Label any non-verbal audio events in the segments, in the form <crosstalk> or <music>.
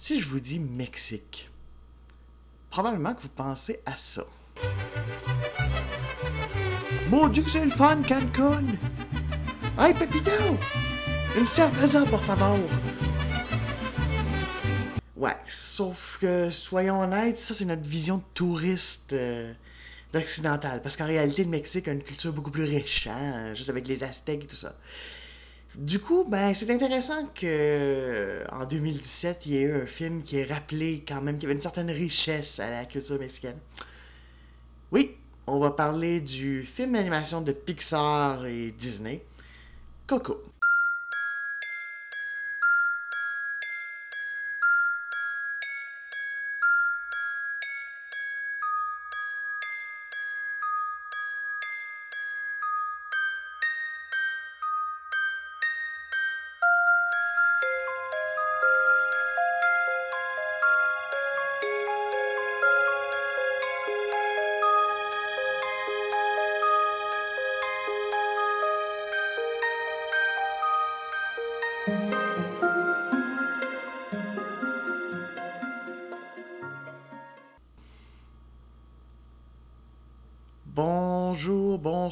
Si je vous dis Mexique, probablement que vous pensez à ça. Mon Dieu que c'est le fun, Cancun! Hey, Pepito! Une cerveza, por favor! Ouais, sauf que, soyons honnêtes, ça c'est notre vision de touriste euh, occidental. Parce qu'en réalité, le Mexique a une culture beaucoup plus riche, hein, juste avec les Aztèques et tout ça. Du coup, ben, c'est intéressant que en 2017, il y ait eu un film qui ait rappelé quand même qu'il y avait une certaine richesse à la culture mexicaine. Oui, on va parler du film d'animation de Pixar et Disney, Coco.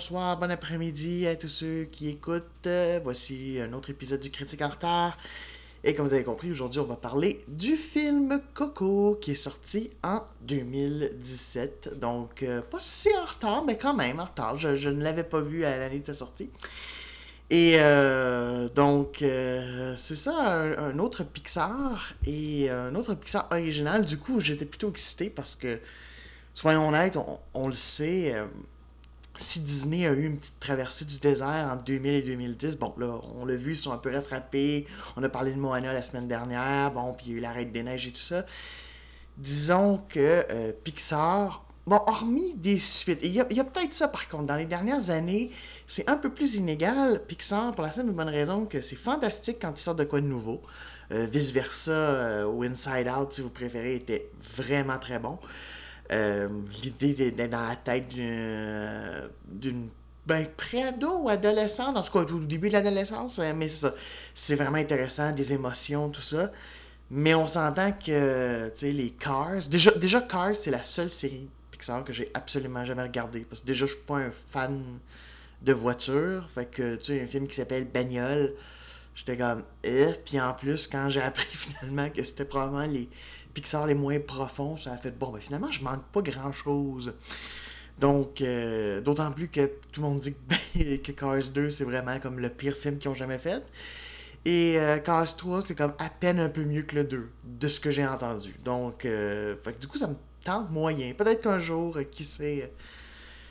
Bonsoir, bon après-midi à tous ceux qui écoutent. Voici un autre épisode du Critique en retard. Et comme vous avez compris, aujourd'hui, on va parler du film Coco qui est sorti en 2017. Donc, euh, pas si en retard, mais quand même en retard. Je, ne l'avais pas vu à l'année de sa sortie. Et euh, donc, euh, c'est ça, un, autre Pixar et un autre Pixar original. Du coup, j'étais plutôt excité parce que, soyons honnêtes, on, le sait, si Disney a eu une petite traversée du désert entre 2000 et 2010, bon, là, on l'a vu, ils sont un peu rattrapés. On a parlé de Moana la semaine dernière, bon, puis il y a eu la Reine des Neiges et tout ça. Disons que euh, Pixar, bon, hormis des suites, il y a, peut-être ça par contre, dans les dernières années, c'est un peu plus inégal, Pixar, pour la simple et bonne raison que c'est fantastique quand ils sortent de quoi de nouveau. Euh, vice-versa, euh, ou Inside Out, si vous préférez, était vraiment très bon. Euh, L'idée d'être dans la tête d'une ben, pré-ado ou adolescente, en tout cas au début de l'adolescence, euh, mais c'est ça. C'est vraiment intéressant, des émotions, tout ça. Mais on s'entend que, tu sais, les Cars. Déjà, déjà Cars, c'est la seule série Pixar que j'ai absolument jamais regardée. Parce que déjà, je suis pas un fan de voiture. Fait que, tu sais, un film qui s'appelle Bagnole, j'étais comme, eh. Puis en plus, quand j'ai appris <laughs> finalement que c'était probablement les Pixar les moins profonds, ça a fait, bon, ben finalement, je manque pas grand chose. Donc, euh, d'autant plus que tout le monde dit que, <laughs> que Cars 2, c'est vraiment comme le pire film qu'ils ont jamais fait. Et euh, Cars 3, c'est comme à peine un peu mieux que le 2, de ce que j'ai entendu. Donc, euh, du coup, ça me tente moyen. Peut-être qu'un jour, euh, qui sait, euh,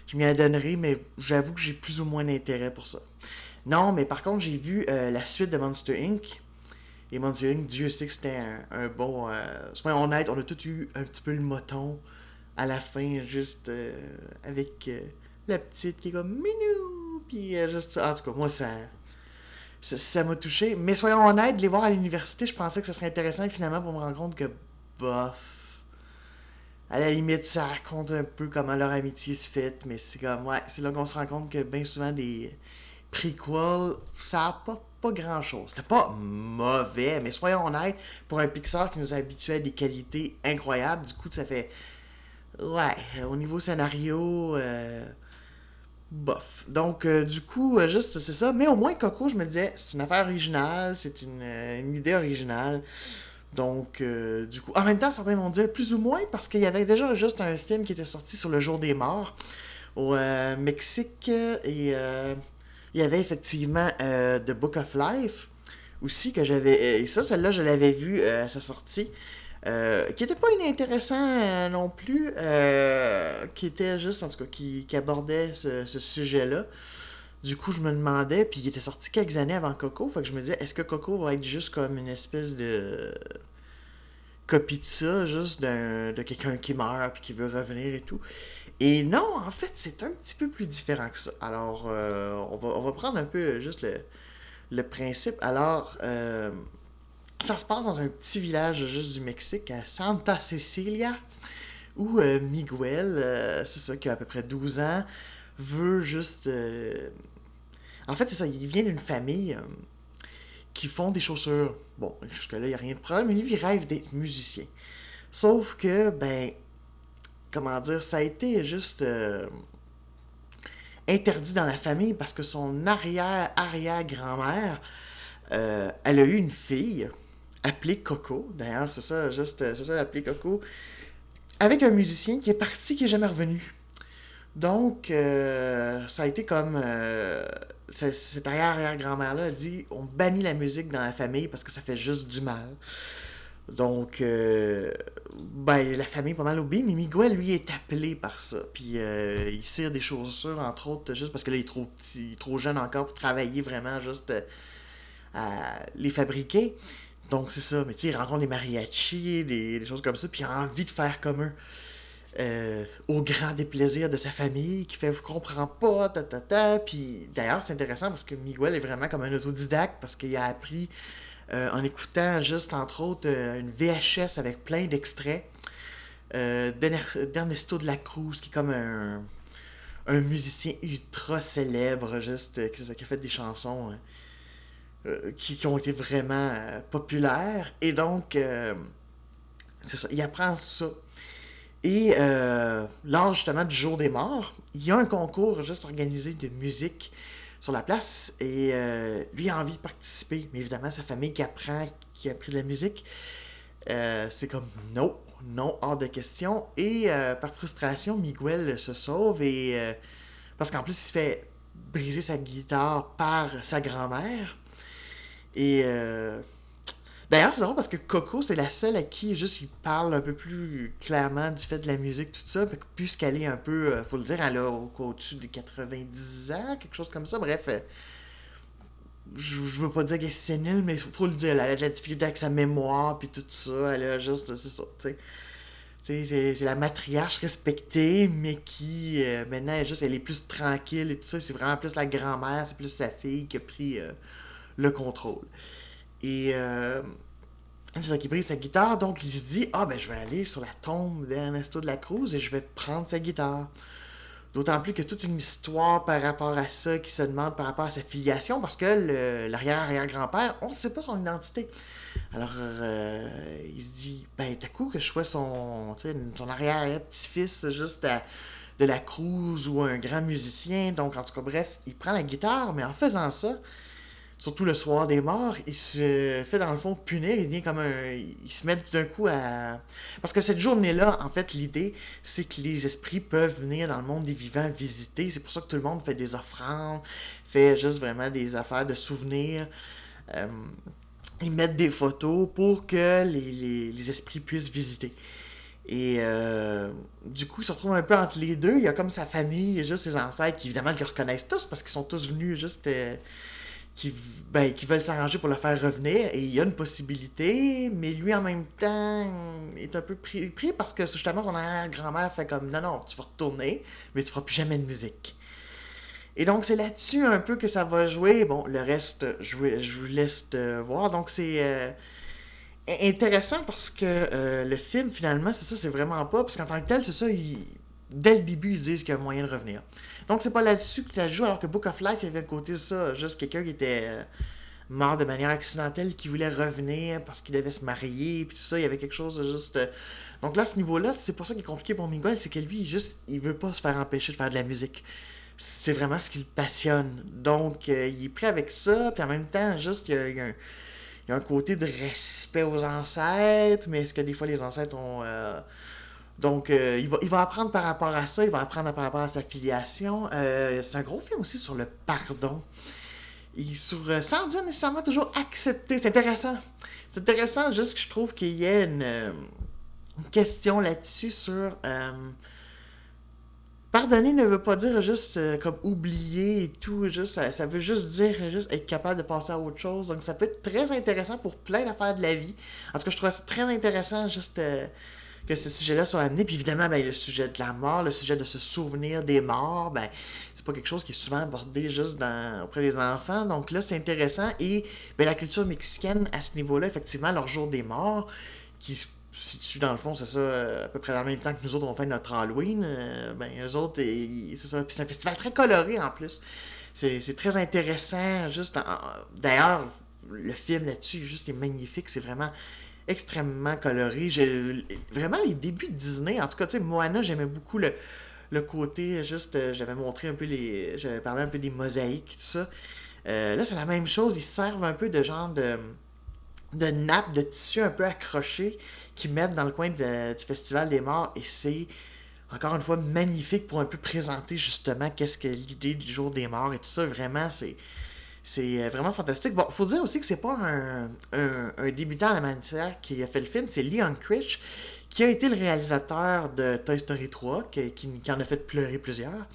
je m'y adonnerai, mais j'avoue que j'ai plus ou moins d'intérêt pour ça. Non, mais par contre, j'ai vu euh, la suite de Monster Inc. Et Monster Inc., Dieu sait que c'était un, bon. Euh, soyons honnêtes, on a tous eu un petit peu le moton à la fin, juste euh, avec la petite qui est comme minou. Puis juste. En tout cas, moi, ça. Ça m'a touché. Mais soyons honnêtes, les voir à l'université, je pensais que ce serait intéressant. Et finalement, pour me rendre compte que. Bof. À la limite, ça raconte un peu comment leur amitié se fait. Mais c'est comme. Ouais, c'est là qu'on se rend compte que bien souvent, des prequels, ça apporte pas grand chose. C'était pas mauvais, mais soyons honnêtes, pour un Pixar qui nous a habitués à des qualités incroyables, du coup, ça fait. Ouais, au niveau scénario. euh, Bof. Donc, euh, du coup, euh, juste, c'est ça. Mais au moins, Coco, je me disais, c'est une affaire originale, c'est une, euh, idée originale. Donc, euh, du coup, en même temps, certains vont dire plus ou moins, parce qu'il y avait déjà juste un film qui était sorti sur le jour des morts au euh, Mexique, euh, et euh, il y avait effectivement euh, The Book of Life aussi, que j'avais. Et ça, celle-là, je l'avais vu euh, à sa sortie. euh, qui était pas inintéressant euh, non plus, euh, qui était juste, en tout cas, qui, abordait ce, sujet-là. Du coup, je me demandais, puis il était sorti quelques années avant Coco, fait que je me disais, est-ce que Coco va être juste comme une espèce de copie de ça, juste de quelqu'un qui meurt puis qui veut revenir et tout? Et non, en fait, c'est un petit peu plus différent que ça. Alors, euh, on, va, on va prendre un peu juste le, le principe. Alors, euh, ça se passe dans un petit village juste du Mexique, à Santa Cecilia, où euh, Miguel, c'est ça, qui a à peu près 12 ans, veut juste... En fait, c'est ça, il vient d'une famille qui font des chaussures. Bon, jusque-là, il n'y a rien de problème, mais lui, il rêve d'être musicien. Sauf que, ben, comment dire, ça a été juste euh, interdit dans la famille parce que son arrière-arrière-grand-mère, euh, elle a eu une fille appelée Coco. D'ailleurs, c'est ça, juste, c'est ça, appelée Coco. Avec un musicien qui est parti, qui n'est jamais revenu. Donc, euh, ça a été comme. cette arrière-arrière-grand-mère-là a dit on bannit la musique dans la famille parce que ça fait juste du mal. Donc, euh, ben, la famille est pas mal obéie, mais Miguel, lui, est appelé par ça. Puis, euh, il cire des chaussures, entre autres, juste parce que là, il est trop petit, trop jeune encore pour travailler vraiment juste euh, à les fabriquer. Donc, c'est ça. Mais tu sais, il rencontre des mariachis, des, choses comme ça, puis il a envie de faire comme eux. au grand déplaisir de sa famille, qui fait vous comprend pas, ta ta ta. Puis d'ailleurs, c'est intéressant parce que Miguel est vraiment comme un autodidacte parce qu'il a appris euh, en écoutant juste, entre autres, euh, une VHS avec plein d'extraits euh, d'Ernesto de la Cruz, qui est comme un, musicien ultra célèbre, juste, qui, a fait des chansons qui, qui, ont été vraiment populaires. Et donc, c'est ça, il apprend tout ça. Et lors justement du jour des morts, il y a un concours juste organisé de musique sur la place et euh, lui a envie de participer. Mais évidemment, sa famille qui apprend, qui a appris de la musique, euh, c'est comme non, non, hors de question. Et euh, par frustration, Miguel se sauve et parce qu'en plus, il se fait briser sa guitare par sa grand-mère. Et D'ailleurs, c'est drôle parce que Coco, c'est la seule à qui juste il parle un peu plus clairement du fait de la musique, tout ça. Puisqu'elle est un peu, euh, faut le dire, elle a au-dessus des 90 ans, quelque chose comme ça. Bref, euh, je, veux pas dire qu'elle est sénile, mais faut le dire. Elle a de la difficulté avec sa mémoire, puis tout ça. Elle a juste, c'est ça, tu sais. C'est la matriarche respectée, mais qui, euh, maintenant, elle, juste, elle est plus tranquille et tout ça. C'est vraiment plus la grand-mère, c'est plus sa fille qui a pris le contrôle. Et euh, c'est ça qui brise sa guitare, donc il se dit Ah, ben je vais aller sur la tombe d'Ernesto de la Cruz et je vais prendre sa guitare. D'autant plus que toute une histoire par rapport à ça qui se demande par rapport à sa filiation, parce que l'arrière-arrière-grand-père, on ne sait pas son identité. Alors, euh, il se dit, ben, t'as coup que je sois son, arrière-petit-fils juste de la Cruz ou un grand musicien. Donc, en tout cas, bref, il prend la guitare, mais en faisant ça, surtout le soir des morts, il se fait dans le fond punir, il vient comme un. Il se met d'un coup à. Parce que cette journée-là, en fait, l'idée, c'est que les esprits peuvent venir dans le monde des vivants visiter. C'est pour ça que tout le monde fait des offrandes, fait juste vraiment des affaires de souvenirs. Euh, ils mettent des photos pour que les, les, esprits puissent visiter. Et euh, du coup, il se retrouve un peu entre les deux. Il y a comme sa famille, juste ses ancêtres qui évidemment le reconnaissent tous parce qu'ils sont tous venus juste. Euh, qui, ben, qui veulent s'arranger pour le faire revenir. Et il y a une possibilité, mais lui, en même temps, est un peu pris, pris parce que justement, son arrière-grand-mère fait comme non, non, tu vas retourner, mais tu feras plus jamais de musique. Et donc, c'est là-dessus un peu que ça va jouer. Bon, le reste, je, je vous laisse voir. Donc, c'est euh, intéressant parce que euh, le film, finalement, c'est ça, c'est vraiment pas. Parce qu'en tant que tel, c'est ça, dès le début, ils disent qu'il y a un moyen de revenir. Donc, c'est pas là-dessus que ça joue, alors que Book of Life, il y avait le côté ça, juste quelqu'un qui était euh, mort de manière accidentelle, qui voulait revenir parce qu'il devait se marier, puis tout ça, il y avait quelque chose de juste. Euh, donc là, à ce niveau-là, c'est pour ça qu'il est compliqué pour Miguel, c'est que lui, juste, il veut pas se faire empêcher de faire de la musique. C'est vraiment ce qui le passionne. Donc, euh, il est prêt avec ça, puis en même temps, juste, il y a, un, côté de respect aux ancêtres, mais est-ce que des fois les ancêtres ont. Donc, euh, il, va, il va apprendre par rapport à ça, il va apprendre par rapport à sa filiation. Euh, c'est un gros film aussi sur le pardon. Et sur, euh, sans dire nécessairement toujours accepter. C'est intéressant. C'est intéressant juste que je trouve qu'il y ait une, question là-dessus sur... Pardonner ne veut pas dire juste comme oublier et tout, juste, ça, ça, veut juste dire juste être capable de passer à autre chose. Donc ça peut être très intéressant pour plein d'affaires de la vie. En tout cas, je trouve ça très intéressant juste que ce sujet-là soit amené. Puis évidemment, ben, le sujet de la mort, le sujet de se souvenir des morts, ben, c'est pas quelque chose qui est souvent abordé juste dans, auprès des enfants. Donc là, c'est intéressant. Et ben, la culture mexicaine, à ce niveau-là, effectivement, leur jour des morts, qui se situe dans le fond, c'est ça, à peu près en même temps que nous autres, on fait notre Halloween. Euh, ben, eux autres, c'est ça. Puis c'est un festival très coloré en plus. C'est très intéressant. Juste, d'ailleurs, le film là-dessus, juste est magnifique. C'est vraiment extrêmement coloré. Vraiment, les débuts de Disney, en tout cas, tu sais, Moana, j'aimais beaucoup le, côté, juste, euh, j'avais montré un peu les. J'avais parlé un peu des mosaïques, tout ça. Euh, là, c'est la même chose. Ils servent un peu de genre de, de nappe, de tissu un peu accroché qu'ils mettent dans le coin du Festival des Morts. Et c'est, encore une fois, magnifique pour un peu présenter justement qu'est-ce que l'idée du jour des morts et tout ça. Vraiment, c'est. C'est vraiment fantastique. Bon, faut dire aussi que c'est pas un, un, débutant à la matière qui a fait le film, c'est Leon Critch, qui a été le réalisateur de Toy Story 3, qui, qui, en a fait pleurer plusieurs,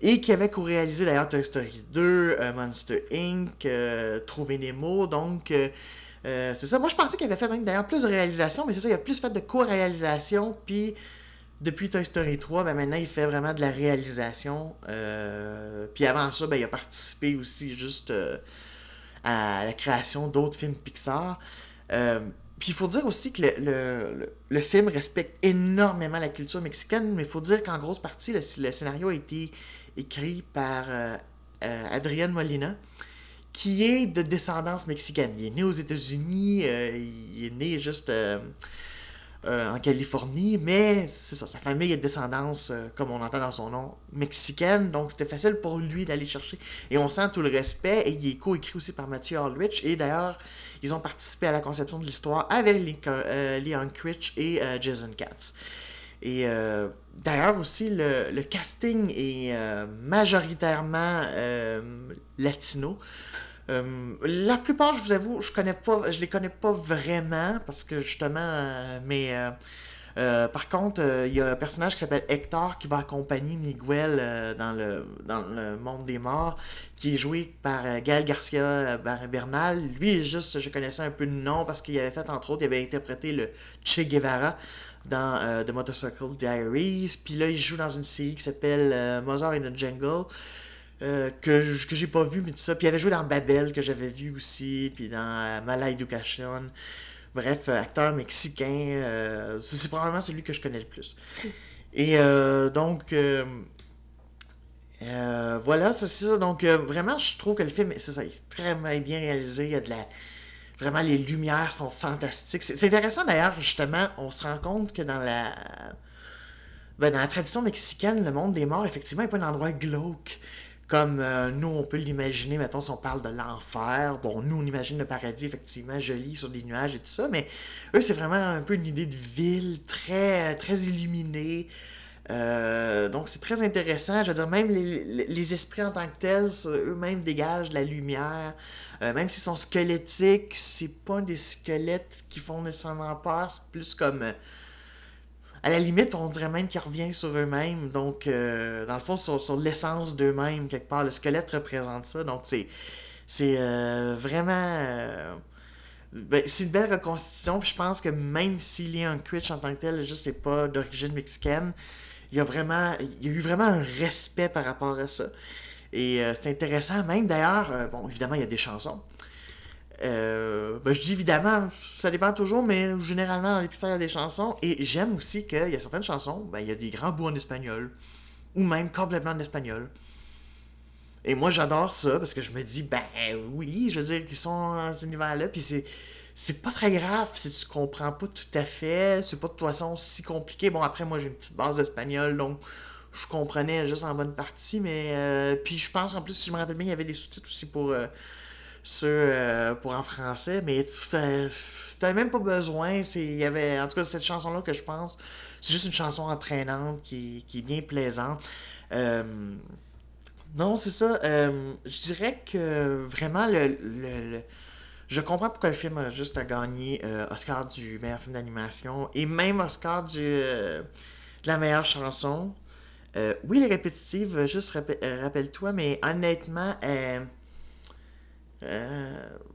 et qui avait co-réalisé d'ailleurs Toy Story 2, euh, Monster Inc., euh, Trouver Nemo, donc euh, c'est ça. Moi, je pensais qu'il avait fait d'ailleurs plus de réalisation, mais c'est ça, il a plus fait de co-réalisation, puis depuis Toy Story 3, ben, maintenant il fait vraiment de la réalisation. puis avant ça, ben, il a participé aussi juste à la création d'autres films Pixar. Puis il faut dire aussi que le, film respecte énormément la culture mexicaine, mais il faut dire qu'en grosse partie, le, scénario a été écrit par euh, euh, Adrian Molina, qui est de descendance mexicaine. Il est né aux États-Unis, euh, il est né juste en Californie, mais c'est ça, sa famille est de descendance, comme on entend dans son nom, mexicaine, donc c'était facile pour lui d'aller chercher. Et on sent tout le respect, et il est co-écrit aussi par Mathieu Aldrich, et d'ailleurs, ils ont participé à la conception de l'histoire avec euh, Leon Critch et euh, Jason Katz. Et euh, d'ailleurs aussi, le, casting est majoritairement latino. La plupart, je vous avoue, je connais pas, je les connais pas vraiment parce que justement, mais par contre, il y a un personnage qui s'appelle Hector qui va accompagner Miguel dans, le, dans le monde des morts qui est joué par euh, Gaël Garcia euh, Bernal. Lui, juste, je connaissais un peu le nom parce qu'il avait fait, entre autres, il avait interprété le Che Guevara dans euh, The Motorcycle Diaries. Puis là, il joue dans une série qui s'appelle Mozart in the Jungle. Que, que j'ai pas vu, mais tout ça. Puis il avait joué dans Babel, que j'avais vu aussi, puis dans Mala Education. Bref, acteur mexicain. c'est probablement celui que je connais le plus. Et donc, euh, voilà, c'est ça. Donc, euh, vraiment, je trouve que le film, c'est ça, est très bien réalisé. Il y a de la. Vraiment, les lumières sont fantastiques. C'est intéressant d'ailleurs, justement, on se rend compte que dans la. Ben, dans la tradition mexicaine, le monde des morts, effectivement, n'est pas un endroit glauque. Comme euh, nous, on peut l'imaginer, mettons, si on parle de l'enfer. Bon, nous, on imagine le paradis, effectivement, joli sur des nuages et tout ça. Mais eux, c'est vraiment un peu une idée de ville très, très illuminée. Euh, donc c'est très intéressant. Je veux dire, même les, esprits en tant que tels, eux-mêmes dégagent de la lumière. Euh, même s'ils sont squelettiques, c'est pas des squelettes qui font nécessairement peur. C'est plus comme. Euh, à la limite, on dirait même qu'ils reviennent sur eux-mêmes. Donc, dans le fond, sur, l'essence d'eux-mêmes, quelque part. Le squelette représente ça. Donc, c'est. C'est vraiment. Ben, c'est une belle reconstitution, puis je pense que même s'il est un Critch en tant que tel, juste c'est pas d'origine mexicaine, il y a vraiment, il y a eu vraiment un respect par rapport à ça. Et euh, c'est intéressant, même d'ailleurs, euh, bon, évidemment, il y a des chansons. Euh, ben, je dis évidemment, ça dépend toujours, mais généralement dans l'épisode, il y a des chansons. Et j'aime aussi qu'il y a certaines chansons, ben, il y a des grands bouts en espagnol, ou même complètement en espagnol. Et moi, j'adore ça parce que je me dis, ben oui, je veux dire qu'ils sont dans cet univers-là, puis c'est c'est pas très grave si tu comprends pas tout à fait. C'est pas de toute façon si compliqué. Bon, après, moi, j'ai une petite base d'espagnol, donc je comprenais juste en bonne partie. Mais euh, puis je pense, en plus, si je me rappelle bien, il y avait des sous-titres aussi pour euh, euh pour en français. Mais t'avais même pas besoin. Il y avait, en tout cas, cette chanson-là que je pense, c'est juste une chanson entraînante qui, qui est bien plaisante. Euh, non, c'est ça. je dirais que vraiment le je comprends pourquoi le film a juste gagné euh, Oscar du meilleur film d'animation et même Oscar du, euh, de la meilleure chanson. Euh, oui, elle est répétitive, juste rappelle-toi, mais honnêtement,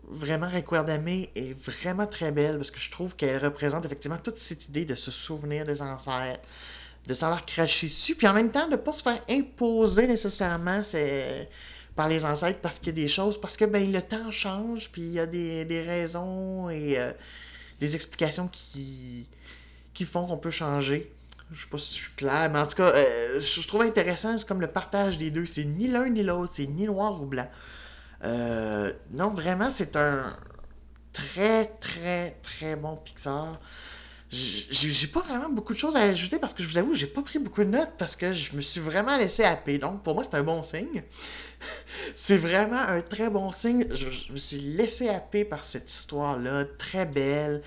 vraiment Recuerdame est vraiment très belle parce que je trouve qu'elle représente effectivement toute cette idée de se souvenir des ancêtres, de savoir cracher dessus, puis en même temps de ne pas se faire imposer nécessairement par les ancêtres parce qu'il y a des choses, parce que ben, le temps change, puis il y a des, raisons et euh, des explications qui, qui font qu'on peut changer. Je sais pas si je suis clair, mais en tout cas, euh, je, trouve intéressant, c'est comme le partage des deux. C'est ni l'un ni l'autre, c'est ni noir ou blanc. Euh, non, vraiment, c'est un, très, très, très bon Pixar. J'ai pas vraiment beaucoup de choses à ajouter parce que je vous avoue, j'ai pas pris beaucoup de notes parce que je me suis vraiment laissé happer. Donc pour moi, c'est un bon signe. <laughs> c'est vraiment un très bon signe. Je, me suis laissé happer par cette histoire-là, très belle.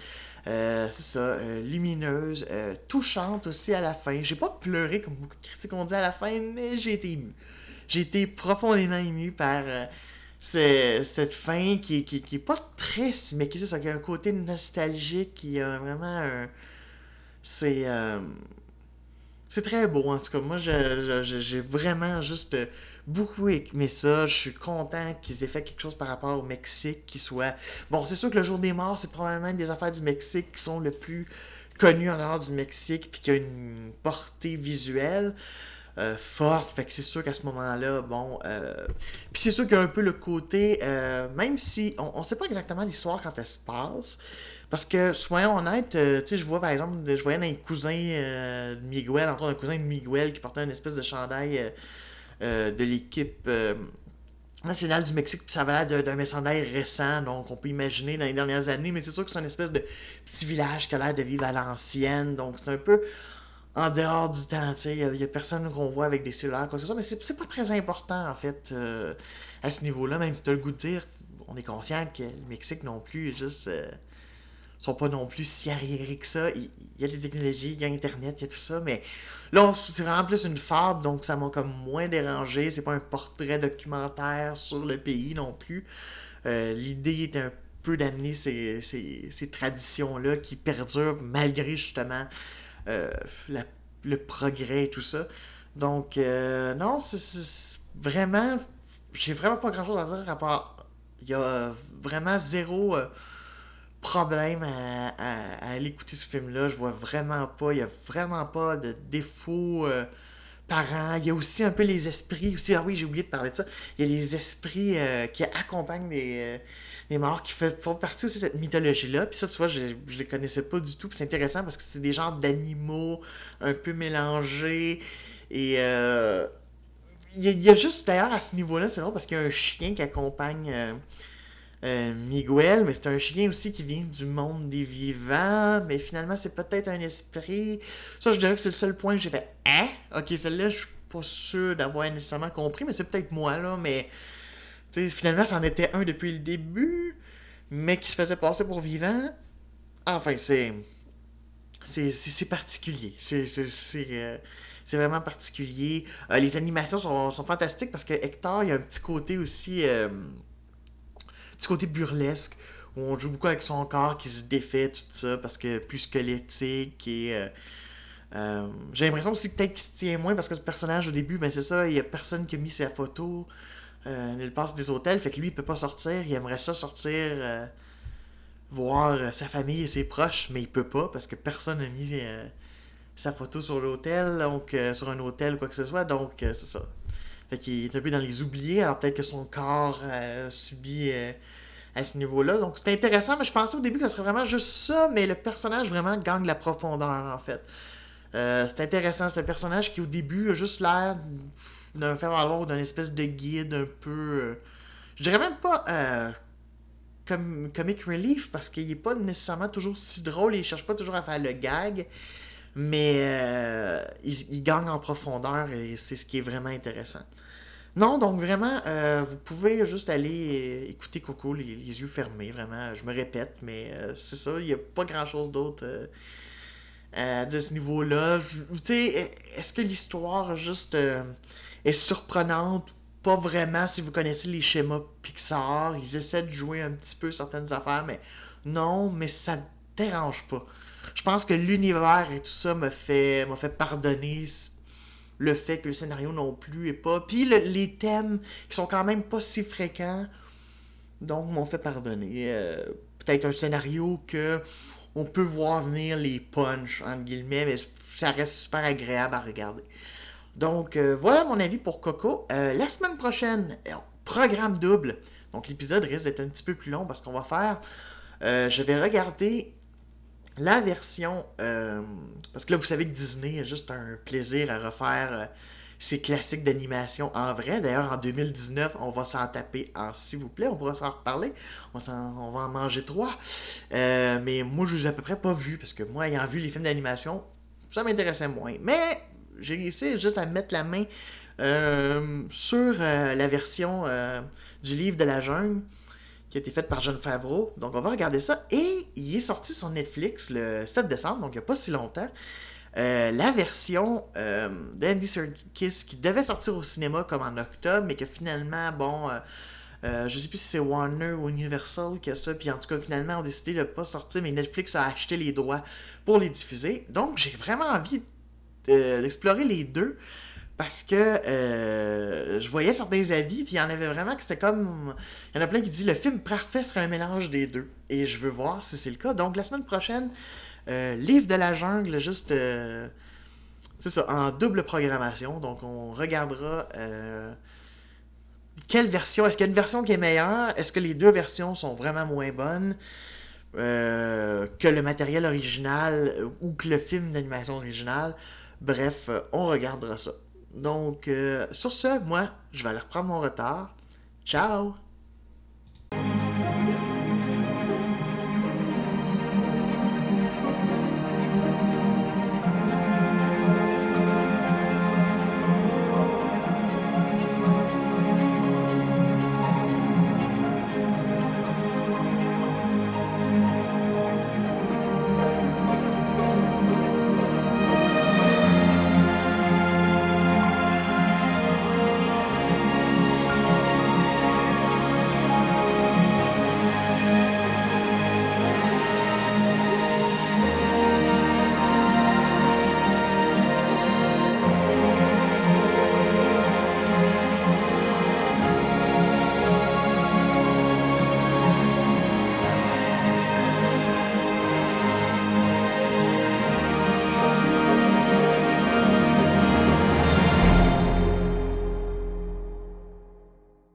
Euh, c'est ça, euh, lumineuse, touchante aussi à la fin. J'ai pas pleuré comme beaucoup de critiques ont dit à la fin, mais j'ai été ému. J'ai été profondément ému par cette fin qui, qui, qui, est pas triste, mais qui, ça, qui a un côté nostalgique, qui a vraiment un. C'est. Euh, c'est très beau, en tout cas. Moi, j'ai vraiment juste beaucoup aimé ça. Je suis content qu'ils aient fait quelque chose par rapport au Mexique qui soit. Bon, c'est sûr que le jour des morts, c'est probablement une des affaires du Mexique qui sont le plus connues en dehors du Mexique, puis qui a une portée visuelle. Euh, forte. Fait que c'est sûr qu'à ce moment-là, bon. Euh, puis c'est sûr qu'il y a un peu le côté, euh, même si on ne sait pas exactement l'histoire quand elle se passe. Parce que, soyons honnêtes, tu sais, je vois par exemple, je voyais un cousin de Miguel, entre un cousin de Miguel qui portait une espèce de chandail de l'équipe nationale du Mexique, puis ça avait l'air d'un chandail récent, donc on peut imaginer dans les dernières années, mais c'est sûr que c'est une espèce de petit village qui a l'air de vivre à l'ancienne, donc c'est un peu en dehors du temps. Il n'y a, personne qu'on voit avec des cellulaires, quoi que ce. Mais c'est pas très important, en fait, euh, à ce niveau-là. Même si tu as le goût de dire, on est conscient que le Mexique non plus, juste. Euh, sont pas non plus si arriérés que ça. Il, y a des technologies, il y a Internet, il y a tout ça, mais là, c'est vraiment plus une fable, donc ça m'a comme moins dérangé. C'est pas un portrait documentaire sur le pays non plus. Euh, l'idée est un peu d'amener ces, ces, ces traditions-là qui perdurent malgré justement euh, le progrès et tout ça. Donc, euh, non, c'est vraiment. J'ai vraiment pas grand chose à dire à part. Il y a vraiment zéro euh, problème à, aller écouter ce film-là. Je vois vraiment pas. Il y a vraiment pas de défaut Il y a aussi un peu les esprits aussi. Ah oui, j'ai oublié de parler de ça. Il y a les esprits qui accompagnent les les morts qui font partie aussi de cette mythologie-là. Puis ça, tu vois, je, je les connaissais pas du tout. C'est intéressant parce que c'est des genres d'animaux un peu mélangés. Et euh, il y, a juste d'ailleurs à ce niveau-là, c'est vrai parce qu'il y a un chien qui accompagne euh, euh, Miguel, mais c'est un chien aussi qui vient du monde des vivants. Mais finalement, c'est peut-être un esprit. Ça, je dirais que c'est le seul point que j'ai fait. Hein? Ok, celle-là, je suis pas sûr d'avoir nécessairement compris, mais c'est peut-être moi, là. Mais finalement, c'en était un depuis le début, mais qui se faisait passer pour vivant. Enfin, c'est. C'est particulier. C'est euh, c'est vraiment particulier. Euh, les animations sont, fantastiques parce que Hector, il y a un petit côté aussi. Euh, petit côté burlesque où on joue beaucoup avec son corps qui se défait, tout ça, parce que plus squelettique et. J'ai l'impression aussi que peut-être qu'il se tient moins parce que ce personnage au début, ben c'est ça, il y a personne qui a mis sa photo euh, il passe des hôtels, fait que lui, il peut pas sortir. Il aimerait ça sortir, euh, voir euh, sa famille et ses proches, mais il peut pas parce que personne n'a mis sa photo sur l'hôtel, donc sur un hôtel, quoi que ce soit. Donc, c'est ça. Fait qu'il est un peu dans les oubliés, alors peut-être que son corps subit à ce niveau-là. Donc, c'est intéressant, mais je pensais au début que ce serait vraiment juste ça, mais le personnage vraiment gagne la profondeur, en fait. c'est intéressant, c'est un personnage qui, au début, a juste l'air d'un faire valoir d'un espèce de guide un peu. Euh, je dirais même pas euh, comme comic relief parce qu'il est pas nécessairement toujours si drôle, il cherche pas toujours à faire le gag, mais euh, il, en profondeur et c'est ce qui est vraiment intéressant. Non, donc vraiment, vous pouvez juste aller écouter Coco les, yeux fermés, vraiment. Je me répète, mais c'est ça, il n'y a pas grand chose d'autre de ce niveau-là. Tu sais, est-ce que l'histoire juste est surprenante. Pas vraiment? Si vous connaissez les schémas Pixar. Ils essaient de jouer un petit peu certaines affaires, mais non, mais ça ne dérange pas. Je pense que l'univers et tout ça m'a fait, m'a fait pardonner le fait que le scénario non plus est pas. Puis les thèmes qui sont quand même pas si fréquents, donc m'ont fait pardonner. Euh, peut-être un scénario que on peut voir venir les punch, entre guillemets, mais ça reste super agréable à regarder. Donc, euh, voilà mon avis pour Coco. Euh, la semaine prochaine, programme double. Donc, l'épisode risque d'être un petit peu plus long parce qu'on va faire. je vais regarder la version. parce que là, vous savez que Disney a juste un plaisir à refaire ces classiques d'animation en vrai. D'ailleurs, en 2019, on va s'en taper en s'il vous plaît. On pourra s'en reparler. On, va en manger trois. Euh, mais moi, je les ai à peu près pas vus parce que moi, ayant vu les films d'animation, ça m'intéressait moins. Mais j'ai réussi juste à mettre la main euh, sur euh, la version euh, du livre de la jungle qui a été faite par John Favreau. Donc, on va regarder ça. Et il est sorti sur Netflix le 7 décembre, donc il n'y a pas si longtemps. Euh, la version euh, d'Andy Serkis qui devait sortir au cinéma comme en octobre, mais que finalement, bon, euh, euh, je sais plus si c'est Warner ou Universal qui a ça, puis en tout cas, finalement, ont décidé de ne pas sortir, mais Netflix a acheté les droits pour les diffuser. Donc, j'ai vraiment envie d'explorer les deux parce que euh, je voyais certains avis, puis il y en avait vraiment que c'était comme. Il y en a plein qui disent le film parfait serait un mélange des deux. Et je veux voir si c'est le cas. Donc, la semaine prochaine, euh, Livre de la jungle, juste. euh, c'est ça, en double programmation. Donc, on regardera. quelle version Est-ce qu'il y a une version qui est meilleure? Est-ce que les deux versions sont vraiment moins bonnes? Que le matériel original ou que le film d'animation original? Bref, on regardera ça. Donc, euh, sur ce, moi, je vais aller reprendre mon retard. Ciao